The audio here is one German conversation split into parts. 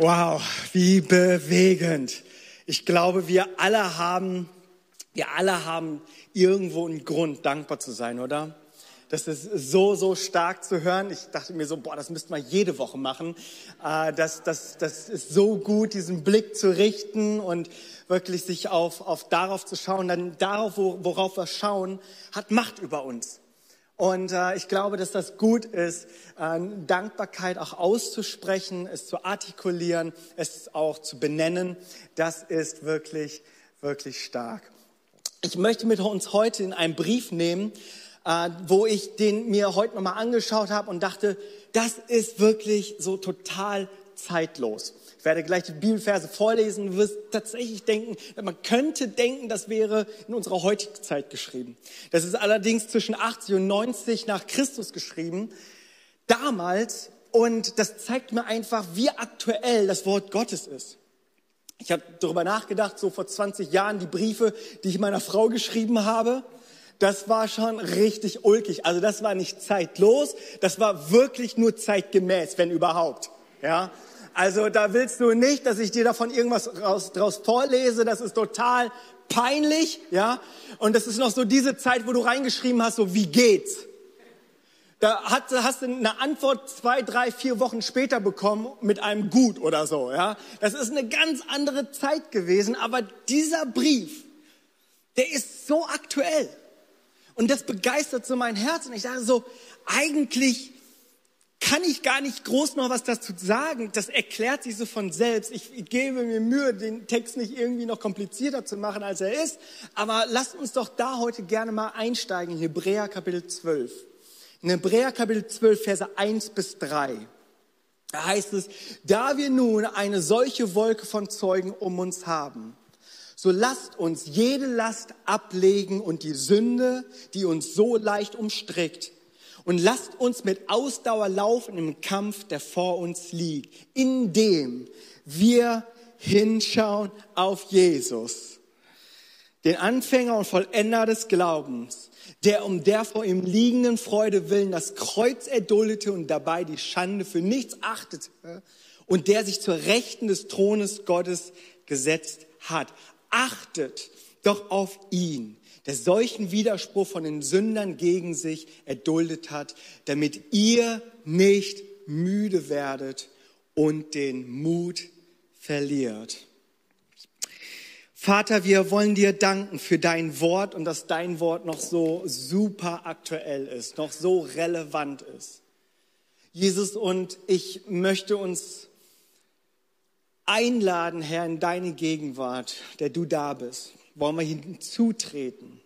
Wow, wie bewegend. Ich glaube, wir alle haben, wir alle haben irgendwo einen Grund, dankbar zu sein, oder? Das ist so, so stark zu hören. Ich dachte mir so, boah, das müsste man jede Woche machen. Äh, das, das, das ist so gut, diesen Blick zu richten und wirklich sich auf, auf darauf zu schauen. Dann darauf, worauf wir schauen, hat Macht über uns. Und äh, ich glaube, dass das gut ist, äh, Dankbarkeit auch auszusprechen, es zu artikulieren, es auch zu benennen. Das ist wirklich, wirklich stark. Ich möchte mit uns heute in einen Brief nehmen, äh, wo ich den mir heute nochmal angeschaut habe und dachte, das ist wirklich so total zeitlos. Ich werde gleich die Bibelverse vorlesen. Du wirst tatsächlich denken, man könnte denken, das wäre in unserer heutigen Zeit geschrieben. Das ist allerdings zwischen 80 und 90 nach Christus geschrieben. Damals. Und das zeigt mir einfach, wie aktuell das Wort Gottes ist. Ich habe darüber nachgedacht, so vor 20 Jahren die Briefe, die ich meiner Frau geschrieben habe. Das war schon richtig ulkig. Also das war nicht zeitlos, das war wirklich nur zeitgemäß, wenn überhaupt. Ja, also da willst du nicht, dass ich dir davon irgendwas raus, draus vorlese. Das ist total peinlich, ja. Und das ist noch so diese Zeit, wo du reingeschrieben hast, so wie geht's? Da hast, hast du eine Antwort zwei, drei, vier Wochen später bekommen mit einem Gut oder so, ja. Das ist eine ganz andere Zeit gewesen, aber dieser Brief, der ist so aktuell. Und das begeistert so mein Herz. Und ich dachte so, eigentlich kann ich gar nicht groß noch was dazu sagen. Das erklärt sich so von selbst. Ich, gebe mir Mühe, den Text nicht irgendwie noch komplizierter zu machen, als er ist. Aber lasst uns doch da heute gerne mal einsteigen in Hebräer Kapitel 12. In Hebräer Kapitel 12, Verse 1 bis 3. Da heißt es, da wir nun eine solche Wolke von Zeugen um uns haben, so lasst uns jede Last ablegen und die Sünde, die uns so leicht umstrickt, und lasst uns mit Ausdauer laufen im Kampf, der vor uns liegt, indem wir hinschauen auf Jesus, den Anfänger und Vollender des Glaubens, der um der vor ihm liegenden Freude willen das Kreuz erduldete und dabei die Schande für nichts achtete und der sich zur Rechten des Thrones Gottes gesetzt hat. Achtet doch auf ihn, der solchen Widerspruch von den Sündern gegen sich erduldet hat, damit ihr nicht müde werdet und den Mut verliert. Vater, wir wollen dir danken für dein Wort und dass dein Wort noch so super aktuell ist, noch so relevant ist. Jesus, und ich möchte uns einladen, Herr, in deine Gegenwart, der du da bist wollen wir hinzutreten.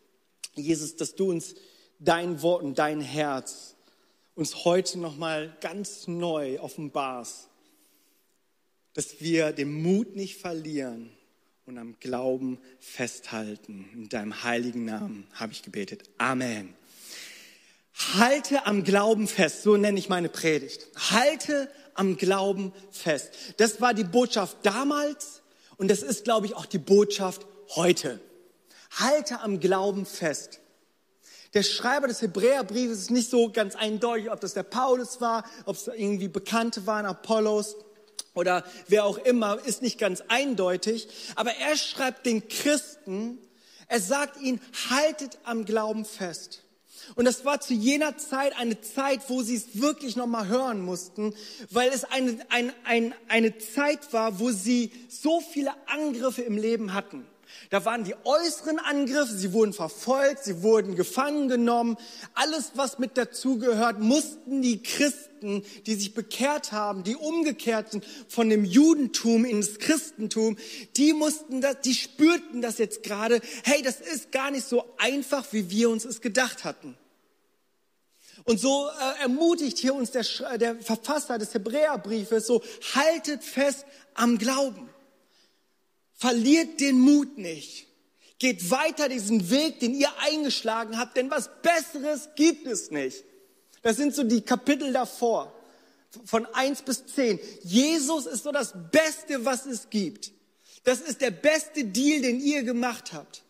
Jesus, dass du uns dein Wort und dein Herz uns heute nochmal ganz neu offenbarst, dass wir den Mut nicht verlieren und am Glauben festhalten. In deinem heiligen Namen habe ich gebetet. Amen. Halte am Glauben fest, so nenne ich meine Predigt. Halte am Glauben fest. Das war die Botschaft damals und das ist, glaube ich, auch die Botschaft heute. Halte am Glauben fest. Der Schreiber des Hebräerbriefes ist nicht so ganz eindeutig, ob das der Paulus war, ob es irgendwie Bekannte waren, Apollos oder wer auch immer, ist nicht ganz eindeutig. Aber er schreibt den Christen, er sagt ihnen, haltet am Glauben fest. Und das war zu jener Zeit eine Zeit, wo sie es wirklich nochmal hören mussten, weil es eine, eine, eine, eine Zeit war, wo sie so viele Angriffe im Leben hatten. Da waren die äußeren Angriffe, sie wurden verfolgt, sie wurden gefangen genommen. Alles, was mit dazugehört, mussten die Christen, die sich bekehrt haben, die umgekehrt sind von dem Judentum ins Christentum, die mussten das, die spürten das jetzt gerade. Hey, das ist gar nicht so einfach, wie wir uns es gedacht hatten. Und so äh, ermutigt hier uns der, der Verfasser des Hebräerbriefes so, haltet fest am Glauben. Verliert den Mut nicht. Geht weiter diesen Weg, den ihr eingeschlagen habt, denn was Besseres gibt es nicht. Das sind so die Kapitel davor, von eins bis zehn. Jesus ist so das Beste, was es gibt. Das ist der beste Deal, den ihr gemacht habt.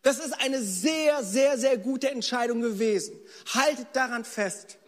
Das ist eine sehr, sehr, sehr gute Entscheidung gewesen. Haltet daran fest.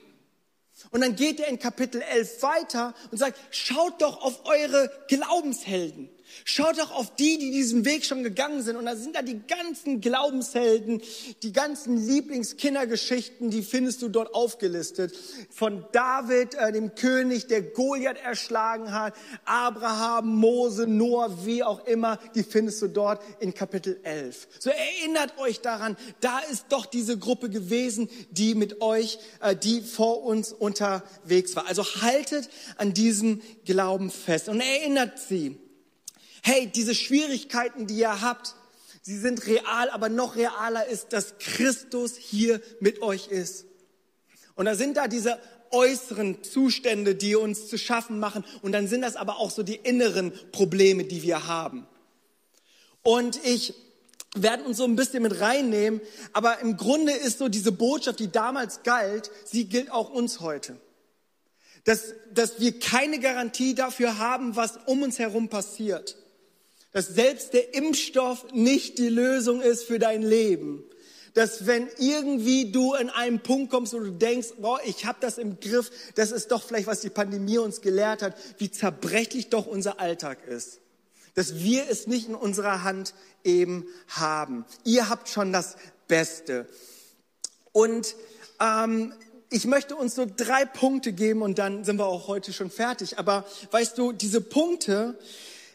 Und dann geht er in Kapitel 11 weiter und sagt, schaut doch auf eure Glaubenshelden. Schaut doch auf die, die diesen Weg schon gegangen sind. Und da sind da die ganzen Glaubenshelden, die ganzen Lieblingskindergeschichten, die findest du dort aufgelistet. Von David, äh, dem König, der Goliath erschlagen hat, Abraham, Mose, Noah, wie auch immer, die findest du dort in Kapitel 11. So erinnert euch daran, da ist doch diese Gruppe gewesen, die mit euch, äh, die vor uns unterwegs war. Also haltet an diesem Glauben fest und erinnert sie hey, diese Schwierigkeiten, die ihr habt, sie sind real, aber noch realer ist, dass Christus hier mit euch ist. Und da sind da diese äußeren Zustände, die uns zu schaffen machen. Und dann sind das aber auch so die inneren Probleme, die wir haben. Und ich werde uns so ein bisschen mit reinnehmen. Aber im Grunde ist so diese Botschaft, die damals galt, sie gilt auch uns heute. Dass, dass wir keine Garantie dafür haben, was um uns herum passiert dass selbst der Impfstoff nicht die Lösung ist für dein Leben. Dass wenn irgendwie du in einen Punkt kommst, wo du denkst, boah, ich habe das im Griff, das ist doch vielleicht, was die Pandemie uns gelehrt hat, wie zerbrechlich doch unser Alltag ist. Dass wir es nicht in unserer Hand eben haben. Ihr habt schon das Beste. Und ähm, ich möchte uns so drei Punkte geben und dann sind wir auch heute schon fertig. Aber weißt du, diese Punkte,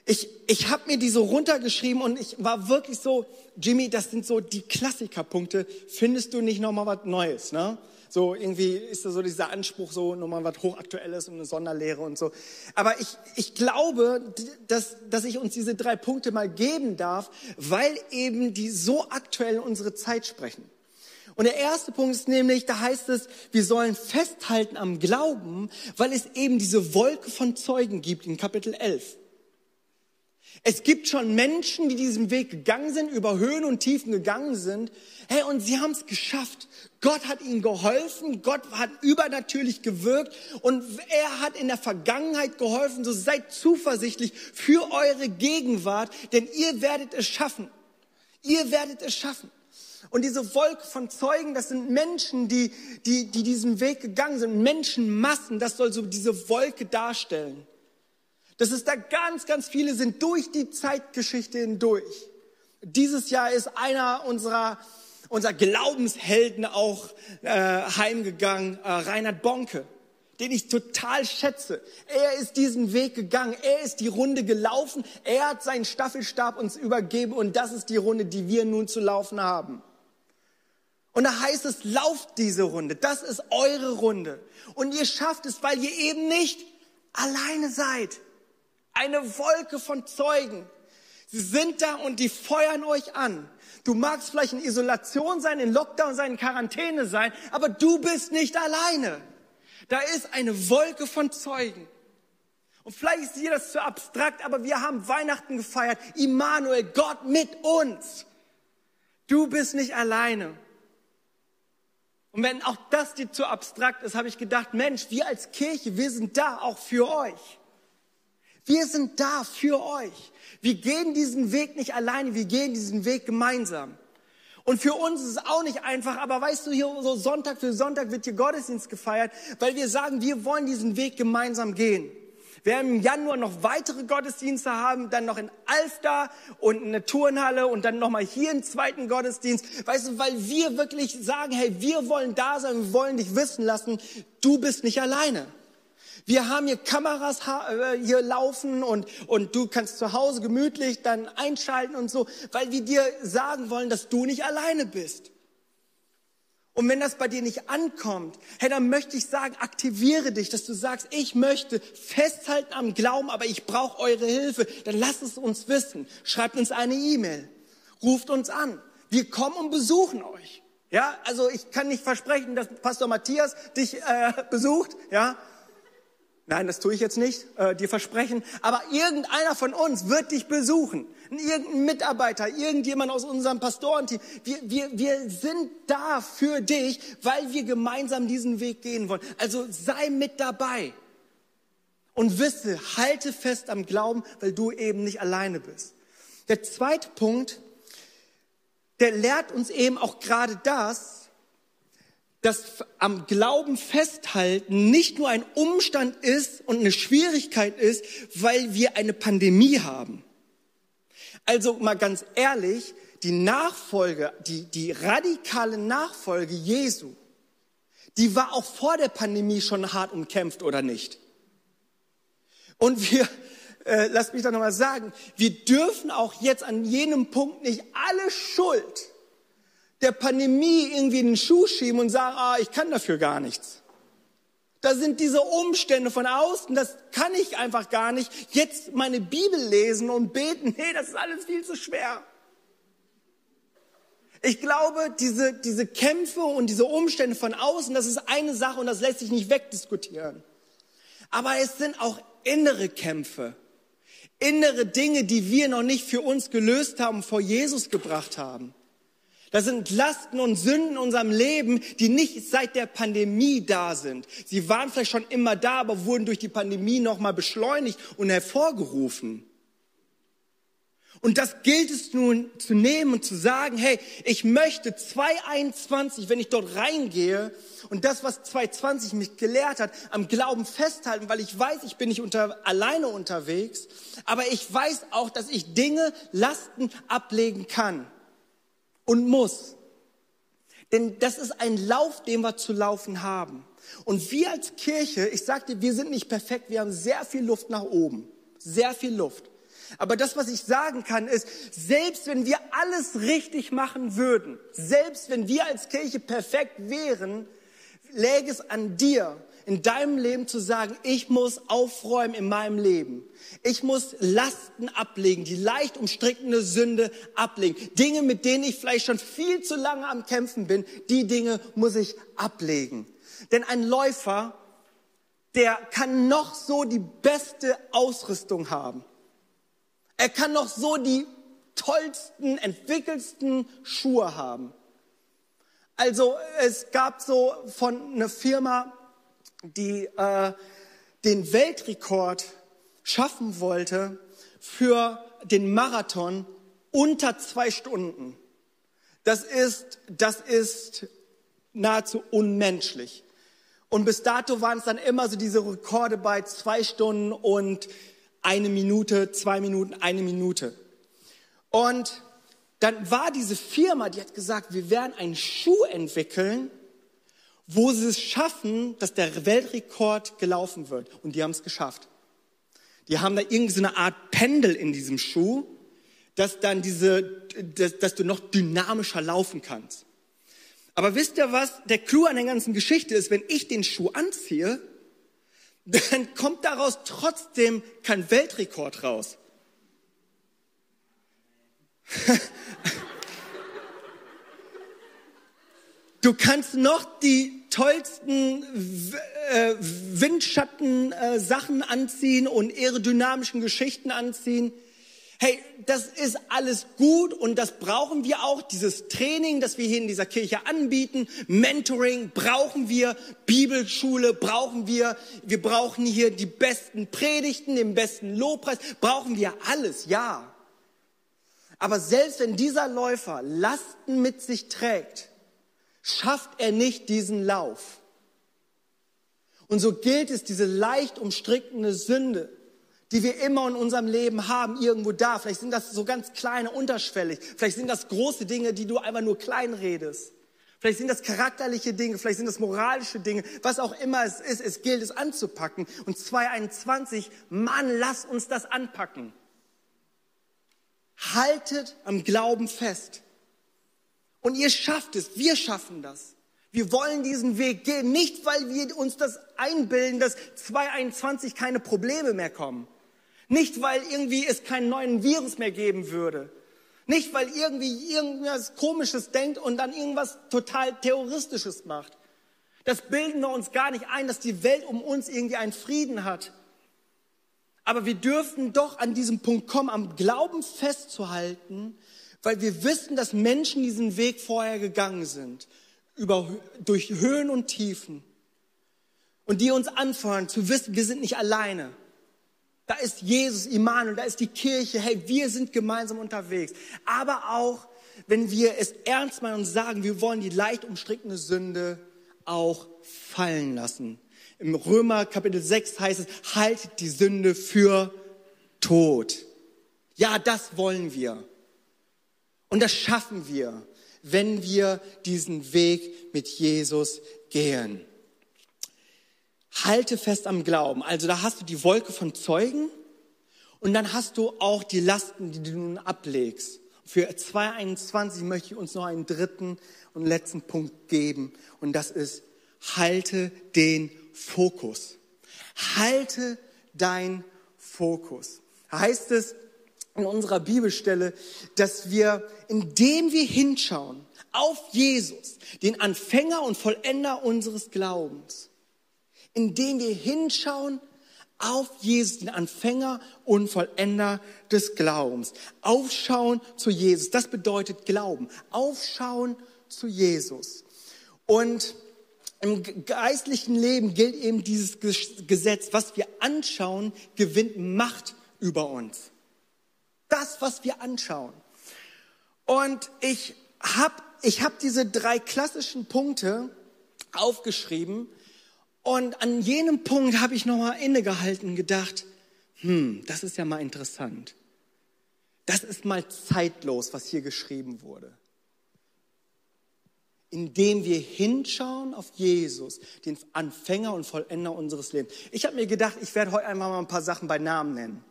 ich, ich habe mir die so runtergeschrieben und ich war wirklich so, Jimmy, das sind so die Klassikerpunkte. Findest du nicht nochmal was Neues? Ne? So irgendwie ist da so dieser Anspruch, so nochmal was Hochaktuelles und eine Sonderlehre und so. Aber ich, ich glaube, dass, dass ich uns diese drei Punkte mal geben darf, weil eben die so aktuell unsere Zeit sprechen. Und der erste Punkt ist nämlich, da heißt es, wir sollen festhalten am Glauben, weil es eben diese Wolke von Zeugen gibt in Kapitel 11. Es gibt schon Menschen, die diesen Weg gegangen sind, über Höhen und Tiefen gegangen sind. Hey, und sie haben es geschafft. Gott hat ihnen geholfen. Gott hat übernatürlich gewirkt. Und er hat in der Vergangenheit geholfen. So seid zuversichtlich für eure Gegenwart, denn ihr werdet es schaffen. Ihr werdet es schaffen. Und diese Wolke von Zeugen, das sind Menschen, die, die, die diesen Weg gegangen sind. Menschenmassen, das soll so diese Wolke darstellen dass es da ganz, ganz viele sind durch die Zeitgeschichte hindurch. Dieses Jahr ist einer unserer, unserer Glaubenshelden auch äh, heimgegangen, äh, Reinhard Bonke, den ich total schätze. Er ist diesen Weg gegangen, er ist die Runde gelaufen, er hat seinen Staffelstab uns übergeben und das ist die Runde, die wir nun zu laufen haben. Und da heißt es, lauft diese Runde, das ist eure Runde. Und ihr schafft es, weil ihr eben nicht alleine seid eine Wolke von Zeugen. Sie sind da und die feuern euch an. Du magst vielleicht in Isolation sein, in Lockdown sein, in Quarantäne sein, aber du bist nicht alleine. Da ist eine Wolke von Zeugen. Und vielleicht ist dir das zu abstrakt, aber wir haben Weihnachten gefeiert. Immanuel, Gott mit uns. Du bist nicht alleine. Und wenn auch das dir zu abstrakt ist, habe ich gedacht, Mensch, wir als Kirche, wir sind da auch für euch. Wir sind da für euch. Wir gehen diesen Weg nicht alleine, wir gehen diesen Weg gemeinsam. Und für uns ist es auch nicht einfach, aber weißt du, hier so Sonntag für Sonntag wird hier Gottesdienst gefeiert, weil wir sagen, wir wollen diesen Weg gemeinsam gehen. Wir werden im Januar noch weitere Gottesdienste haben, dann noch in Alfda und eine Turnhalle und dann nochmal hier einen zweiten Gottesdienst. Weißt du, weil wir wirklich sagen, hey, wir wollen da sein, wir wollen dich wissen lassen, du bist nicht alleine. Wir haben hier Kameras äh, hier laufen und, und du kannst zu Hause gemütlich dann einschalten und so, weil wir dir sagen wollen, dass du nicht alleine bist. Und wenn das bei dir nicht ankommt, hey, dann möchte ich sagen, aktiviere dich, dass du sagst, ich möchte festhalten am Glauben, aber ich brauche eure Hilfe. Dann lasst es uns wissen. Schreibt uns eine E-Mail. Ruft uns an. Wir kommen und besuchen euch. Ja, also ich kann nicht versprechen, dass Pastor Matthias dich äh, besucht, ja, Nein, das tue ich jetzt nicht, äh, dir versprechen. Aber irgendeiner von uns wird dich besuchen. Irgendein Mitarbeiter, irgendjemand aus unserem Pastorenteam. Wir, wir, wir sind da für dich, weil wir gemeinsam diesen Weg gehen wollen. Also sei mit dabei. Und wisse, halte fest am Glauben, weil du eben nicht alleine bist. Der zweite Punkt, der lehrt uns eben auch gerade das, dass am Glauben festhalten nicht nur ein Umstand ist und eine Schwierigkeit ist, weil wir eine Pandemie haben. Also mal ganz ehrlich, die Nachfolge, die, die radikale Nachfolge Jesu, die war auch vor der Pandemie schon hart umkämpft oder nicht? Und wir, äh, lasst mich da nochmal sagen, wir dürfen auch jetzt an jenem Punkt nicht alle Schuld der Pandemie irgendwie in den Schuh schieben und sagen, ah, ich kann dafür gar nichts. Da sind diese Umstände von außen, das kann ich einfach gar nicht. Jetzt meine Bibel lesen und beten, nee, das ist alles viel zu schwer. Ich glaube, diese, diese Kämpfe und diese Umstände von außen, das ist eine Sache und das lässt sich nicht wegdiskutieren. Aber es sind auch innere Kämpfe, innere Dinge, die wir noch nicht für uns gelöst haben, vor Jesus gebracht haben. Das sind Lasten und Sünden in unserem Leben, die nicht seit der Pandemie da sind. Sie waren vielleicht schon immer da, aber wurden durch die Pandemie nochmal beschleunigt und hervorgerufen. Und das gilt es nun zu nehmen und zu sagen, hey, ich möchte 221, wenn ich dort reingehe und das, was 220 mich gelehrt hat, am Glauben festhalten, weil ich weiß, ich bin nicht unter, alleine unterwegs, aber ich weiß auch, dass ich Dinge, Lasten ablegen kann und muss. Denn das ist ein Lauf, den wir zu laufen haben. Und wir als Kirche, ich sagte, wir sind nicht perfekt, wir haben sehr viel Luft nach oben. Sehr viel Luft. Aber das, was ich sagen kann, ist, selbst wenn wir alles richtig machen würden, selbst wenn wir als Kirche perfekt wären, läge es an dir, in deinem Leben zu sagen, ich muss aufräumen in meinem Leben. Ich muss Lasten ablegen, die leicht umstrickende Sünde ablegen. Dinge, mit denen ich vielleicht schon viel zu lange am Kämpfen bin, die Dinge muss ich ablegen. Denn ein Läufer, der kann noch so die beste Ausrüstung haben. Er kann noch so die tollsten, entwickelsten Schuhe haben. Also es gab so von einer Firma, die äh, den Weltrekord schaffen wollte für den Marathon unter zwei Stunden. Das ist, das ist nahezu unmenschlich. Und bis dato waren es dann immer so diese Rekorde bei zwei Stunden und eine Minute, zwei Minuten, eine Minute. Und dann war diese Firma, die hat gesagt, wir werden einen Schuh entwickeln, wo sie es schaffen, dass der Weltrekord gelaufen wird. Und die haben es geschafft. Die haben da irgendwie so eine Art Pendel in diesem Schuh, dass dann diese, dass, dass du noch dynamischer laufen kannst. Aber wisst ihr was? Der Clou an der ganzen Geschichte ist, wenn ich den Schuh anziehe, dann kommt daraus trotzdem kein Weltrekord raus. Du kannst noch die tollsten äh, Windschatten-Sachen äh, anziehen und aerodynamischen Geschichten anziehen. Hey, das ist alles gut und das brauchen wir auch, dieses Training, das wir hier in dieser Kirche anbieten, Mentoring brauchen wir, Bibelschule brauchen wir, wir brauchen hier die besten Predigten, den besten Lobpreis, brauchen wir alles, ja. Aber selbst wenn dieser Läufer Lasten mit sich trägt, schafft er nicht diesen Lauf. Und so gilt es, diese leicht umstrickende Sünde, die wir immer in unserem Leben haben, irgendwo da. Vielleicht sind das so ganz kleine, unterschwellig. Vielleicht sind das große Dinge, die du einfach nur klein redest. Vielleicht sind das charakterliche Dinge, vielleicht sind das moralische Dinge, was auch immer es ist, es gilt es anzupacken. Und 2021, Mann, lass uns das anpacken. Haltet am Glauben fest. Und ihr schafft es, wir schaffen das. Wir wollen diesen Weg gehen, nicht weil wir uns das einbilden, dass 2021 keine Probleme mehr kommen. Nicht, weil irgendwie es keinen neuen Virus mehr geben würde. Nicht, weil irgendwie irgendwas Komisches denkt und dann irgendwas total Terroristisches macht. Das bilden wir uns gar nicht ein, dass die Welt um uns irgendwie einen Frieden hat. Aber wir dürfen doch an diesem Punkt kommen, am Glauben festzuhalten, weil wir wissen, dass Menschen diesen Weg vorher gegangen sind, über, durch Höhen und Tiefen. Und die uns anfordern zu wissen, wir sind nicht alleine. Da ist Jesus, Immanuel, da ist die Kirche. Hey, wir sind gemeinsam unterwegs. Aber auch, wenn wir es ernst meinen und sagen, wir wollen die leicht umstrickende Sünde auch fallen lassen. Im Römer Kapitel 6 heißt es, haltet die Sünde für tot. Ja, das wollen wir. Und das schaffen wir, wenn wir diesen Weg mit Jesus gehen. Halte fest am Glauben. Also da hast du die Wolke von Zeugen und dann hast du auch die Lasten, die du nun ablegst. Für 2021 möchte ich uns noch einen dritten und letzten Punkt geben und das ist, halte den Fokus. Halte dein Fokus. Heißt es in unserer Bibelstelle, dass wir, indem wir hinschauen auf Jesus, den Anfänger und Vollender unseres Glaubens, indem wir hinschauen auf Jesus, den Anfänger und Vollender des Glaubens. Aufschauen zu Jesus, das bedeutet Glauben. Aufschauen zu Jesus. Und im geistlichen Leben gilt eben dieses Gesetz, was wir anschauen, gewinnt Macht über uns. Das, was wir anschauen. Und ich habe ich hab diese drei klassischen Punkte aufgeschrieben und an jenem Punkt habe ich nochmal innegehalten und gedacht, hm, das ist ja mal interessant. Das ist mal zeitlos, was hier geschrieben wurde indem wir hinschauen auf Jesus, den Anfänger und Vollender unseres Lebens. Ich habe mir gedacht, ich werde heute einfach mal ein paar Sachen bei Namen nennen.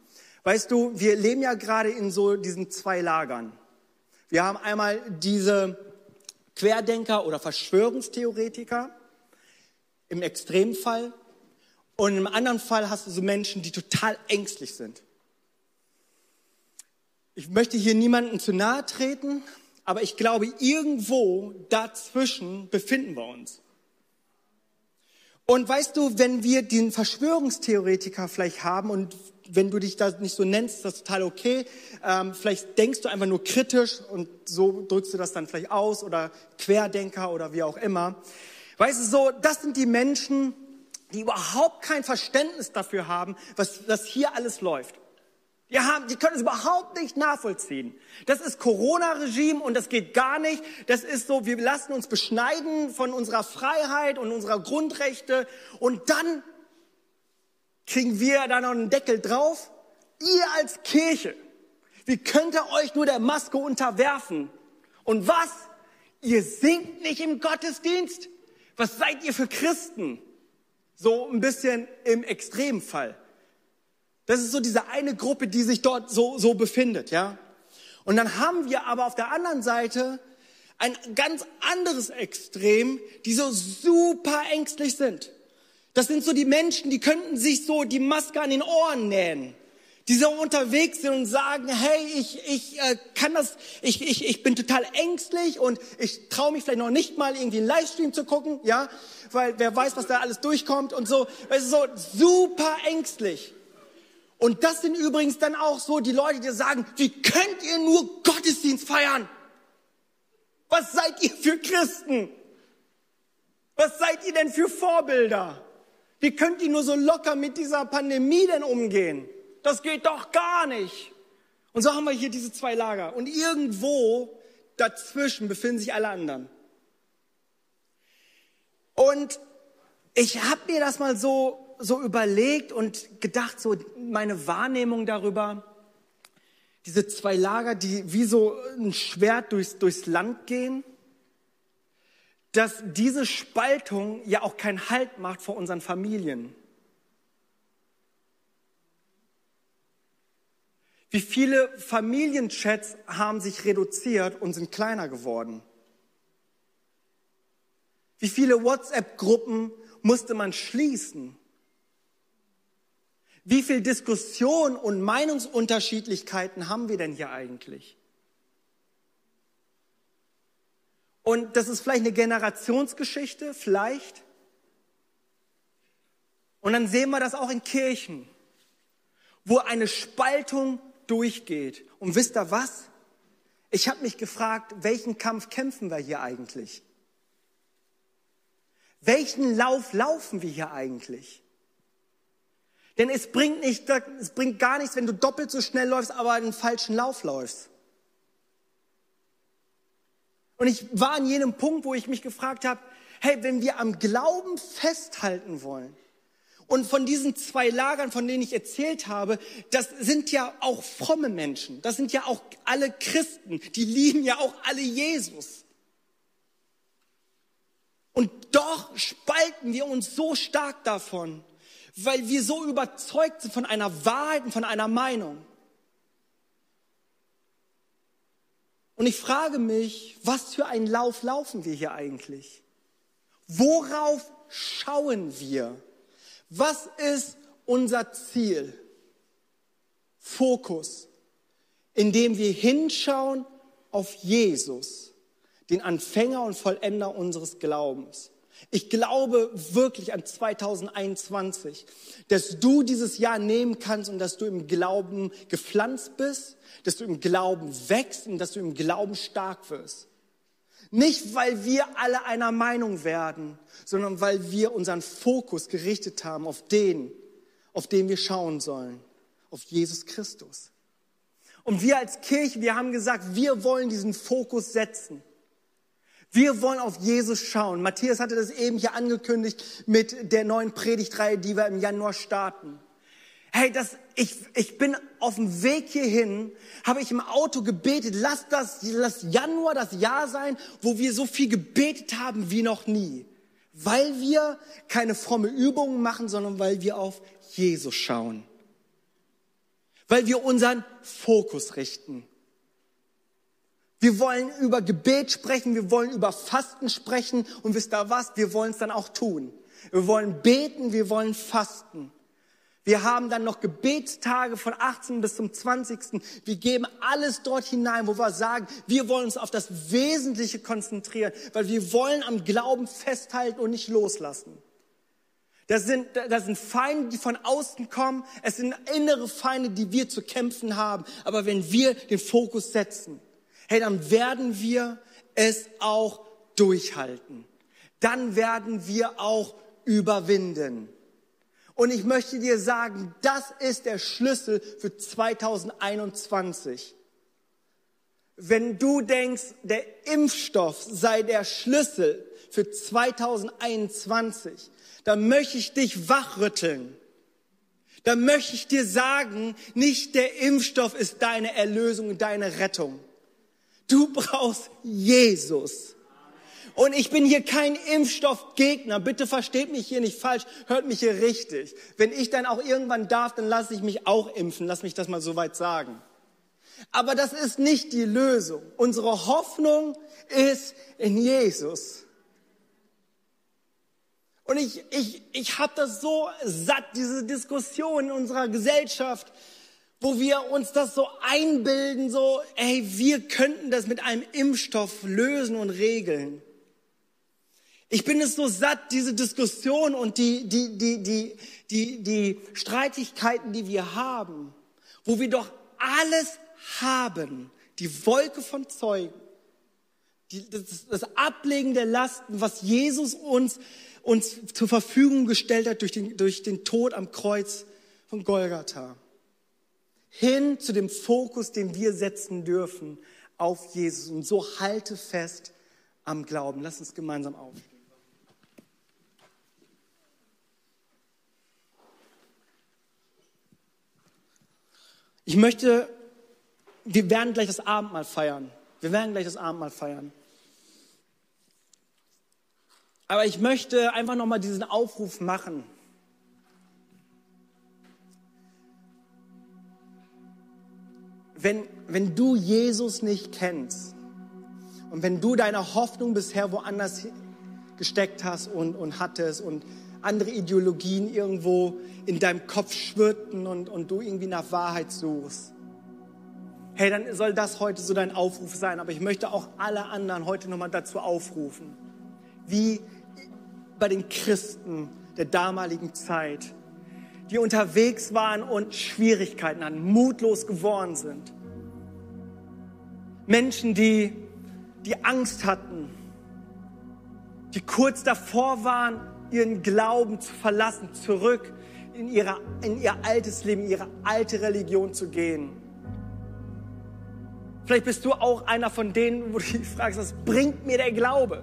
Weißt du, wir leben ja gerade in so diesen zwei Lagern. Wir haben einmal diese Querdenker oder Verschwörungstheoretiker im Extremfall und im anderen Fall hast du so Menschen, die total ängstlich sind. Ich möchte hier niemanden zu nahe treten, aber ich glaube, irgendwo dazwischen befinden wir uns. Und weißt du, wenn wir den Verschwörungstheoretiker vielleicht haben und wenn du dich da nicht so nennst, ist das total okay. Ähm, vielleicht denkst du einfach nur kritisch und so drückst du das dann vielleicht aus oder Querdenker oder wie auch immer. Weißt du, so, das sind die Menschen, die überhaupt kein Verständnis dafür haben, was, was hier alles läuft. Die, haben, die können es überhaupt nicht nachvollziehen. Das ist Corona-Regime und das geht gar nicht. Das ist so, wir lassen uns beschneiden von unserer Freiheit und unserer Grundrechte und dann kriegen wir da noch einen Deckel drauf. Ihr als Kirche, wie könnt ihr euch nur der Maske unterwerfen? Und was? Ihr singt nicht im Gottesdienst? Was seid ihr für Christen? So ein bisschen im Extremfall. Das ist so diese eine Gruppe, die sich dort so, so befindet, ja. Und dann haben wir aber auf der anderen Seite ein ganz anderes Extrem, die so super ängstlich sind. Das sind so die Menschen, die könnten sich so die Maske an den Ohren nähen. Die so unterwegs sind und sagen, hey, ich, ich äh, kann das, ich, ich, ich bin total ängstlich und ich traue mich vielleicht noch nicht mal irgendwie einen Livestream zu gucken, ja, weil wer weiß, was da alles durchkommt und so. Es ist so super ängstlich. Und das sind übrigens dann auch so die Leute, die sagen, wie könnt ihr nur Gottesdienst feiern? Was seid ihr für Christen? Was seid ihr denn für Vorbilder? Wie könnt ihr nur so locker mit dieser Pandemie denn umgehen? Das geht doch gar nicht. Und so haben wir hier diese zwei Lager. Und irgendwo dazwischen befinden sich alle anderen. Und ich habe mir das mal so so überlegt und gedacht, so meine Wahrnehmung darüber, diese zwei Lager, die wie so ein Schwert durchs, durchs Land gehen, dass diese Spaltung ja auch keinen Halt macht vor unseren Familien. Wie viele Familienchats haben sich reduziert und sind kleiner geworden? Wie viele WhatsApp-Gruppen musste man schließen? Wie viel Diskussion und Meinungsunterschiedlichkeiten haben wir denn hier eigentlich? Und das ist vielleicht eine Generationsgeschichte, vielleicht. Und dann sehen wir das auch in Kirchen, wo eine Spaltung durchgeht. Und wisst ihr was? Ich habe mich gefragt, welchen Kampf kämpfen wir hier eigentlich? Welchen Lauf laufen wir hier eigentlich? Denn es bringt, nicht, es bringt gar nichts, wenn du doppelt so schnell läufst, aber einen falschen Lauf läufst. Und ich war an jenem Punkt, wo ich mich gefragt habe, hey, wenn wir am Glauben festhalten wollen, und von diesen zwei Lagern, von denen ich erzählt habe, das sind ja auch fromme Menschen. Das sind ja auch alle Christen. Die lieben ja auch alle Jesus. Und doch spalten wir uns so stark davon, weil wir so überzeugt sind von einer Wahrheit und von einer Meinung. Und ich frage mich, was für einen Lauf laufen wir hier eigentlich? Worauf schauen wir? Was ist unser Ziel? Fokus, indem wir hinschauen auf Jesus, den Anfänger und Vollender unseres Glaubens. Ich glaube wirklich an 2021, dass du dieses Jahr nehmen kannst und dass du im Glauben gepflanzt bist, dass du im Glauben wächst und dass du im Glauben stark wirst. Nicht, weil wir alle einer Meinung werden, sondern weil wir unseren Fokus gerichtet haben auf den, auf den wir schauen sollen, auf Jesus Christus. Und wir als Kirche, wir haben gesagt, wir wollen diesen Fokus setzen. Wir wollen auf Jesus schauen. Matthias hatte das eben hier angekündigt mit der neuen Predigtreihe, die wir im Januar starten. Hey, das, ich, ich bin auf dem Weg hierhin, habe ich im Auto gebetet, lass das, lass Januar das Jahr sein, wo wir so viel gebetet haben wie noch nie. Weil wir keine fromme Übungen machen, sondern weil wir auf Jesus schauen. Weil wir unseren Fokus richten. Wir wollen über Gebet sprechen, wir wollen über Fasten sprechen und wisst ihr was, wir wollen es dann auch tun. Wir wollen beten, wir wollen fasten. Wir haben dann noch Gebetstage von 18 bis zum 20. Wir geben alles dort hinein, wo wir sagen, wir wollen uns auf das Wesentliche konzentrieren, weil wir wollen am Glauben festhalten und nicht loslassen. Das sind, das sind Feinde, die von außen kommen. Es sind innere Feinde, die wir zu kämpfen haben. Aber wenn wir den Fokus setzen, hey, dann werden wir es auch durchhalten. Dann werden wir auch überwinden. Und ich möchte dir sagen, das ist der Schlüssel für 2021. Wenn du denkst, der Impfstoff sei der Schlüssel für 2021, dann möchte ich dich wachrütteln. Dann möchte ich dir sagen, nicht der Impfstoff ist deine Erlösung deine Rettung. Du brauchst Jesus. Und ich bin hier kein Impfstoffgegner. Bitte versteht mich hier nicht falsch, hört mich hier richtig. Wenn ich dann auch irgendwann darf, dann lasse ich mich auch impfen. Lass mich das mal so weit sagen. Aber das ist nicht die Lösung. Unsere Hoffnung ist in Jesus. Und ich, ich, ich habe das so satt, diese Diskussion in unserer Gesellschaft, wo wir uns das so einbilden, so, ey, wir könnten das mit einem Impfstoff lösen und regeln. Ich bin es so satt, diese Diskussion und die, die, die, die, die, die Streitigkeiten, die wir haben, wo wir doch alles haben, die Wolke von Zeugen, die, das, das Ablegen der Lasten, was Jesus uns, uns zur Verfügung gestellt hat durch den, durch den Tod am Kreuz von Golgatha hin zu dem Fokus, den wir setzen dürfen auf Jesus. Und so halte fest am Glauben. Lass uns gemeinsam aufstehen. Ich möchte, wir werden gleich das Abendmahl feiern. Wir werden gleich das Abendmahl feiern. Aber ich möchte einfach nochmal diesen Aufruf machen. Wenn, wenn du Jesus nicht kennst und wenn du deine Hoffnung bisher woanders gesteckt hast und, und hattest und andere Ideologien irgendwo in deinem Kopf schwirrten und, und du irgendwie nach Wahrheit suchst, hey, dann soll das heute so dein Aufruf sein. Aber ich möchte auch alle anderen heute nochmal dazu aufrufen, wie bei den Christen der damaligen Zeit, die unterwegs waren und Schwierigkeiten hatten, mutlos geworden sind. Menschen, die, die Angst hatten, die kurz davor waren, ihren Glauben zu verlassen, zurück in, ihre, in ihr altes Leben, ihre alte Religion zu gehen. Vielleicht bist du auch einer von denen, wo du dich fragst, was bringt mir der Glaube?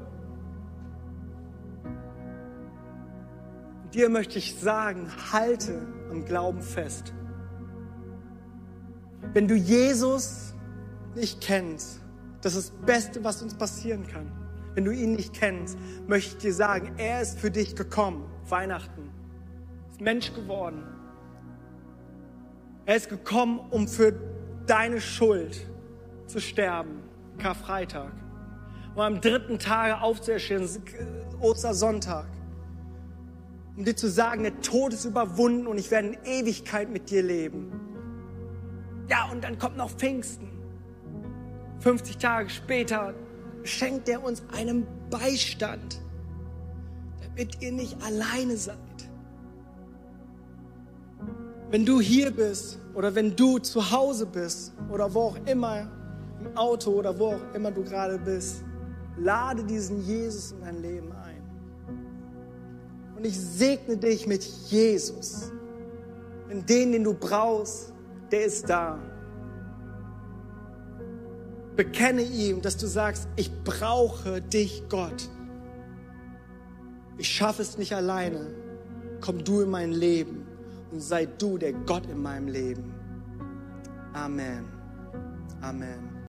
Dir möchte ich sagen, halte am Glauben fest. Wenn du Jesus nicht kennst, das ist das Beste, was uns passieren kann. Wenn du ihn nicht kennst, möchte ich dir sagen, er ist für dich gekommen, Weihnachten, ist Mensch geworden. Er ist gekommen, um für deine Schuld zu sterben, Karfreitag. Um am dritten Tage aufzuerstehen, Ostersonntag um dir zu sagen, der Tod ist überwunden und ich werde in Ewigkeit mit dir leben. Ja, und dann kommt noch Pfingsten. 50 Tage später schenkt er uns einen Beistand, damit ihr nicht alleine seid. Wenn du hier bist oder wenn du zu Hause bist oder wo auch immer, im Auto oder wo auch immer du gerade bist, lade diesen Jesus in dein Leben ein. Und ich segne dich mit Jesus. Denn den, den du brauchst, der ist da. Bekenne ihm, dass du sagst, ich brauche dich, Gott. Ich schaffe es nicht alleine. Komm du in mein Leben und sei du der Gott in meinem Leben. Amen. Amen.